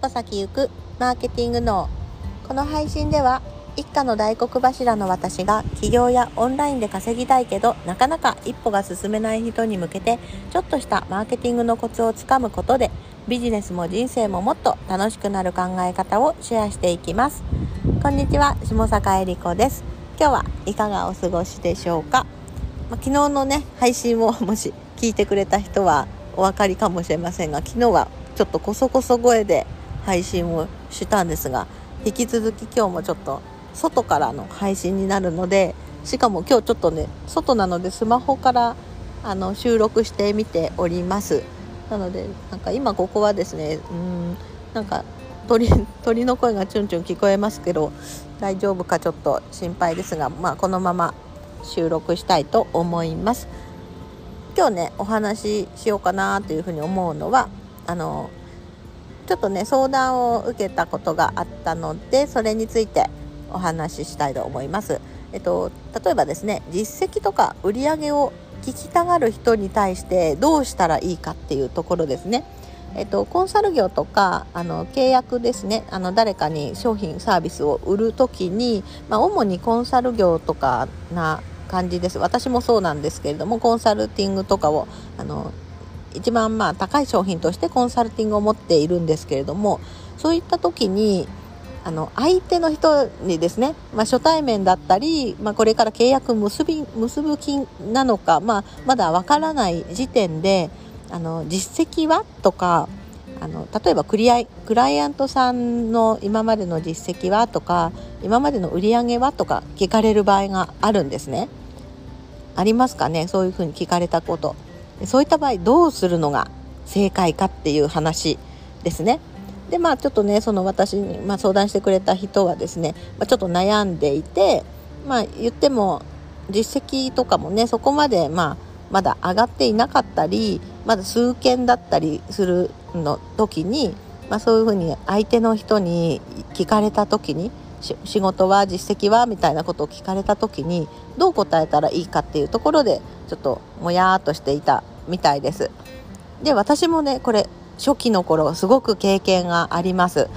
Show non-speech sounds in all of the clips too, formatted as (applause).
歩先行くマーケティング脳。この配信では一家の大黒柱の私が起業やオンラインで稼ぎたいけどなかなか一歩が進めない人に向けてちょっとしたマーケティングのコツをつかむことでビジネスも人生ももっと楽しくなる考え方をシェアしていきます。こんにちは下坂恵理子です。今日はいかがお過ごしでしょうか、まあ、昨日のね配信を (laughs) もし聞いてくれた人はお分かりかもしれませんが昨日はちょっとこそこそ声で配信をしたんですが引き続き今日もちょっと外からの配信になるのでしかも今日ちょっとね外なのでスマホからあの収録してみております。なのでなんか今ここはですねうんなんか鳥鳥の声がチュンチュン聞こえますけど大丈夫かちょっと心配ですが、まあ、このまま収録したいと思います。今日ねお話ししようかなというふうに思うのはあのちょっとね相談を受けたことがあったのでそれについてお話ししたいと思います。えっと、例えばですね実績とか売り上げを聞きたがる人に対してどうしたらいいかっていうところですね。えっと、コンサル業とかあの契約ですねあの誰かに商品サービスを売る時に、まあ、主にコンサル業とかな感じです私もそうなんですけれどもコンサルティングとかをあの一番まあ高い商品としてコンサルティングを持っているんですけれどもそういった時にあの相手の人にですね、まあ、初対面だったり、まあ、これから契約結び結ぶ気なのか、まあ、まだわからない時点であの実績はとかあの例えばクリアクライアントさんの今までの実績はとか今までの売り上げはとか聞かれる場合があるんですね。ありますかね？そういうふうに聞かれたこと。そういった場合どうするのが正解かっていう話ですね。でまあちょっとねその私に、まあ、相談してくれた人はですね、まあ、ちょっと悩んでいてまあ言っても実績とかもねそこまでまあまだ上がっていなかったりまだ数件だったりするの時に、まあ、そういうふうに相手の人に聞かれた時に仕事は実績はみたいなことを聞かれた時にどう答えたらいいかっていうところでちょっともやーっとしていたみたいです。で私もねこれ初期の頃すごく経験があります。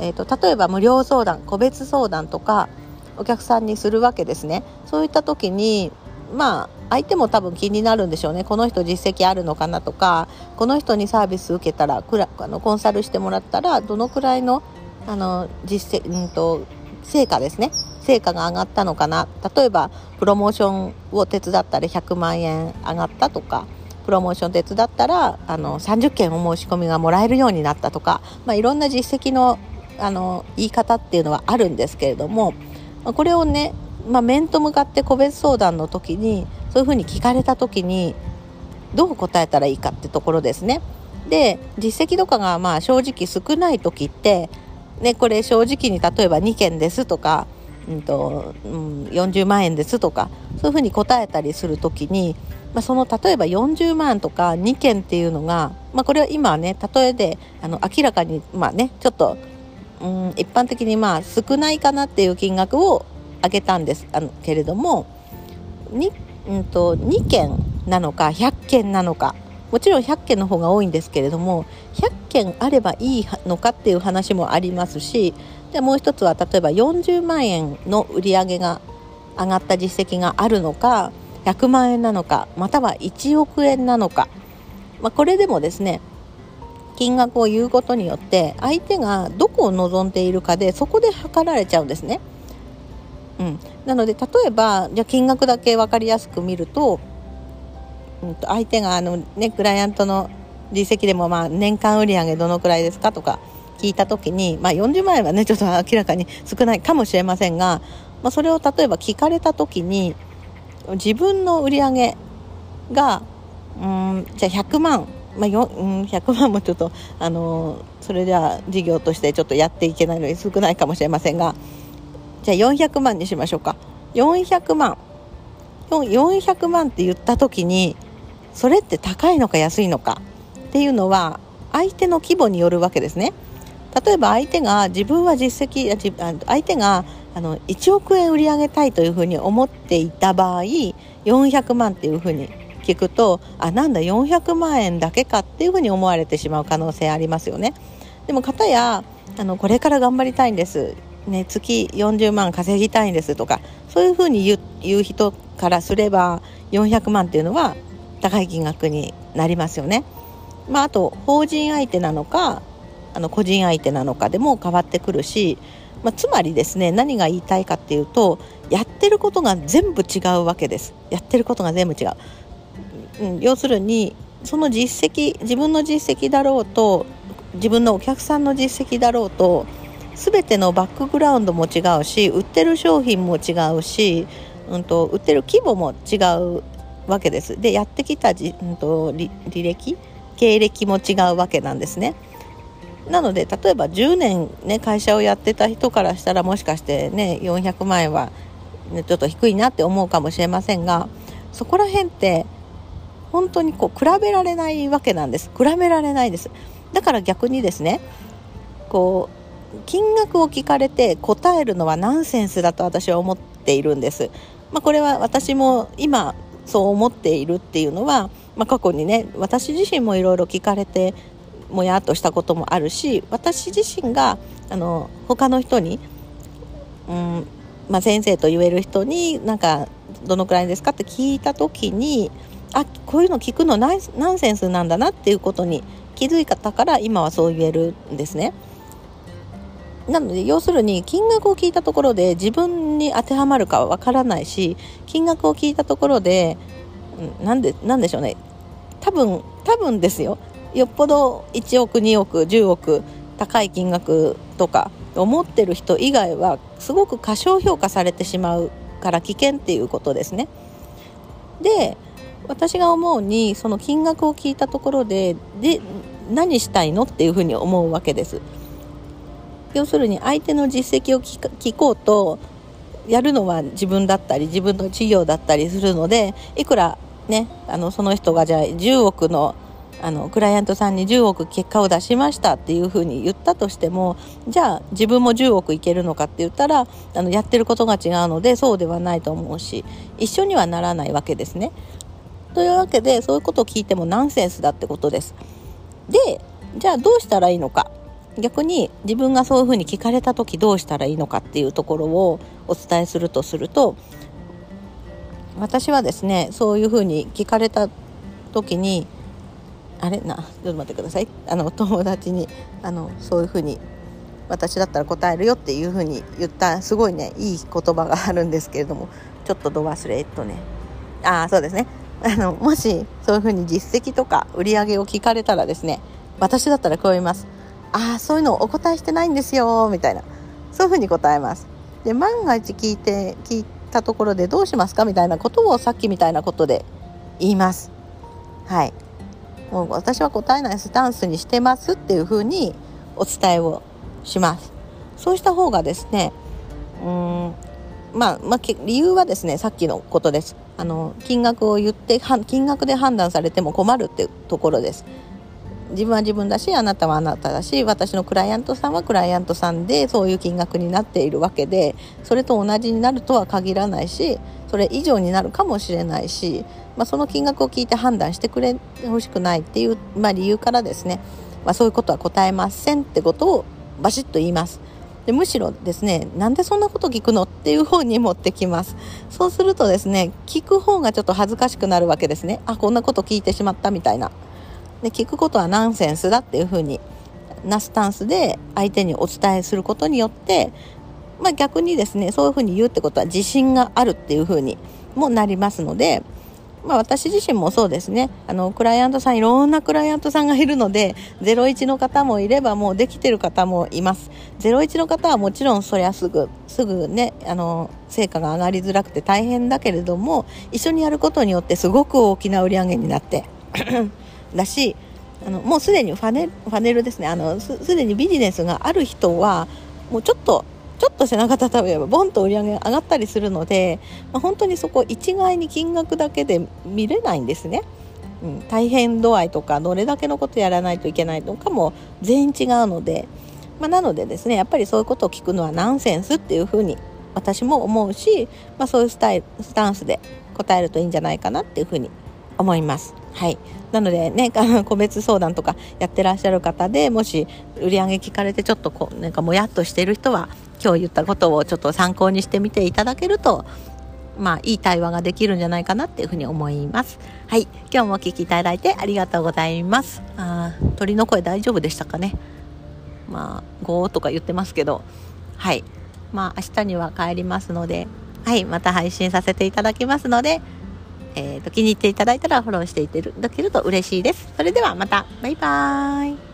えーと、例えば無料相談個別相談とかお客さんにするわけですね。そういった時にまあ相手も多分気になるんでしょうねこの人実績あるのかなとかこの人にサービス受けたらくらあのコンサルしてもらったらどのくらいのあの実績、うんと成果ですね成果が上がったのかな例えばプロモーションを手伝ったら100万円上がったとかプロモーション手伝ったらあの30件お申し込みがもらえるようになったとか、まあ、いろんな実績のあの言い方っていうのはあるんですけれどもこれをね、まあ、面と向かって個別相談の時にそういうふうに聞かれた時にどう答えたらいいかってところですね。で実績とかがまあ正直少ない時ってね、これ正直に例えば2件ですとか、うんとうん、40万円ですとかそういうふうに答えたりする時に、まあ、その例えば40万とか2件っていうのが、まあ、これは今はね例えであの明らかにまあねちょっと、うん、一般的にまあ少ないかなっていう金額を挙げたんです。あのけれども 2,、うんと、2件なのか100件なのか。もちろん100件の方が多いんですけれども100件あればいいのかっていう話もありますしでもう一つは例えば40万円の売り上げが上がった実績があるのか100万円なのかまたは1億円なのか、まあ、これでもですね金額を言うことによって相手がどこを望んでいるかでそこで測られちゃうんですね。うん、なので例えばじゃ金額だけ分かりやすく見るとうんと相手があの、ね、クライアントの実績でもまあ年間売上どのくらいですかとか聞いた時に、まあ、40万円はねちょっと明らかに少ないかもしれませんが、まあ、それを例えば聞かれた時に自分の売り上げがうんじゃあ100万、まあ、よん100万もちょっとあのそれでは事業としてちょっとやっていけないので少ないかもしれませんがじゃあ400万にしましょうか。400万。400万って言った時にそれって高いのか安いのかっていうのは相手の規模によるわけですね。例えば相手が自分は実績相手があの1億円売り上げたいというふうに思っていた場合400万っていうふうに聞くとあなんだ400万円だけかっていうふうに思われてしまう可能性ありますよね。でも方やあのこれから頑張りたいんです、ね、月40万稼ぎたいんですとかそういうふうに言う言う人からすれば400万っていうのは高い金額になりますよね。まあ、あと法人相手なのかあの個人相手なのかでも変わってくるし、まあ、つまりですね何が言いたいかっていうとやってることが全部違うわけですやってることが全部違う、うん、要するにその実績自分の実績だろうと自分のお客さんの実績だろうと全てのバックグラウンドも違うし売ってる商品も違うし、うんと、売ってる規模も違うわけです。でやってきたじ、うんと、履歴経歴も違うわけなんですね。なので例えば10年、ね、会社をやってた人からしたらもしかしてね400万円は、ね、ちょっと低いなって思うかもしれませんがそこら辺って本当にこう比べられないわけなんです比べられないですだから逆にですねこう金額を聞かれて答えるのはナンセンスだと私は思っているんです、まあ、これは私も今そう思っているっていうのは、まあ、過去にね私自身もいろいろ聞かれてもやっとしたこともあるし私自身があの他の人に、うんまあ、先生と言える人になんかどのくらいですかって聞いた時にあこういうの聞くのナンセンスなんだなっていうことに気づいたから今はそう言えるんですね。なので要するに金額を聞いたところで自分に当てはまるかはわからないし金額を聞いたところでなんでなんでしょうね多分多分ですよよっぽど1億2億10億高い金額とか思ってる人以外はすごく過小評価されてしまうから危険っていうことですね。で私が思うにその金額を聞いたところでで何したいのっていうふうに思うわけです。要するに相手の実績を聞こうとやるのは自分だったり自分の事業だったりするのでいくらねあのその人がじゃあ10億のあのクライアントさんに10億結果を出しましたっていうふうに言ったとしてもじゃあ自分も10億いけるのかって言ったらあのやってることが違うのでそうではないと思うし一緒にはならないわけですね。というわけでそういうことを聞いてもナンセンスだってことです。でじゃあどうしたらいいのか逆に自分がそういうふうに聞かれた時どうしたらいいのかっていうところをお伝えするとすると私はですねそういうふうに聞かれた時にあれ？なちょっと待ってください。あの友達にあのそういうふうに私だったら答えるよっていうふうに言ったすごいねいい言葉があるんですけれどもちょっとど忘れっとね。ああそうですね。あのもしそういうふうに実績とか売り上げを聞かれたらですね私だったらこう言います。ああそういうのお答えしてないんですよみたいな。そういうふうに答えます。で万が一聞いて聞いたところでどうしますか？みたいなことをさっきみたいなことで言います。はい。もう私は答えないスタンスにしてますっていうふうにお伝えをします。そうした方がですねうんまあ、まあ、理由はですねさっきのことです。あの金額を言って金額で判断されても困るっていうところです。自分は自分だしあなたはあなただし私のクライアントさんはクライアントさんでそういう金額になっているわけでそれと同じになるとは限らないしそれ以上になるかもしれないし、まあ、その金額を聞いて判断してくれほしくないっていう、まあ、理由からですね、まあ、そういうことは答えませんってことをバシッと言います。でむしろですねなんでそんなこと聞くのっていう方に持ってきます。そうするとですね聞く方がちょっと恥ずかしくなるわけですね。あこんなこと聞いてしまったみたいな。で聞くことはナンセンスだっていうふうになスタンスで相手にお伝えすることによって、まあ、逆にですねそういうふうに言うってことは自信があるっていうふうにもなりますのでまあ、私自身もそうですね。あのクライアントさんいろんなクライアントさんがいるので01の方もいればもうできてる方もいます。01の方はもちろんそりゃすぐすぐねあの成果が上がりづらくて大変だけれども一緒にやることによってすごく大きな売り上げになってだしあのもうすでにファネファネルですねあのすでにビジネスがある人はもうちょっとちょっと背中たためばボンと売り上げが上がったりするので、まあ、本当にそこ一概に金額だけで見れないんですね。うん、大変度合いとかどれだけのことやらないといけないとかも全員違うので、まあ、なのでですねやっぱりそういうことを聞くのはナンセンスっていうふうに私も思うし、まあ、そういうスタイスタンスで答えるといいんじゃないかなっていうふうに思います。はいなのでね、個別相談とかやってらっしゃる方でもし売り上げ聞かれてちょっとこうなんかもやっとしてる人は今日言ったことをちょっと参考にしてみていただけるとまあいい対話ができるんじゃないかなっていうふうに思います。はい、今日もお聞きいただいてありがとうございます。あ鳥の声大丈夫でしたかね？まあゴーとか言ってますけど、はい、まあ明日には帰りますので、はい、また配信させていただきますので。えーと、気に入っていただいたらフォローしていただけると嬉しいです。それではまた。バイバーイ。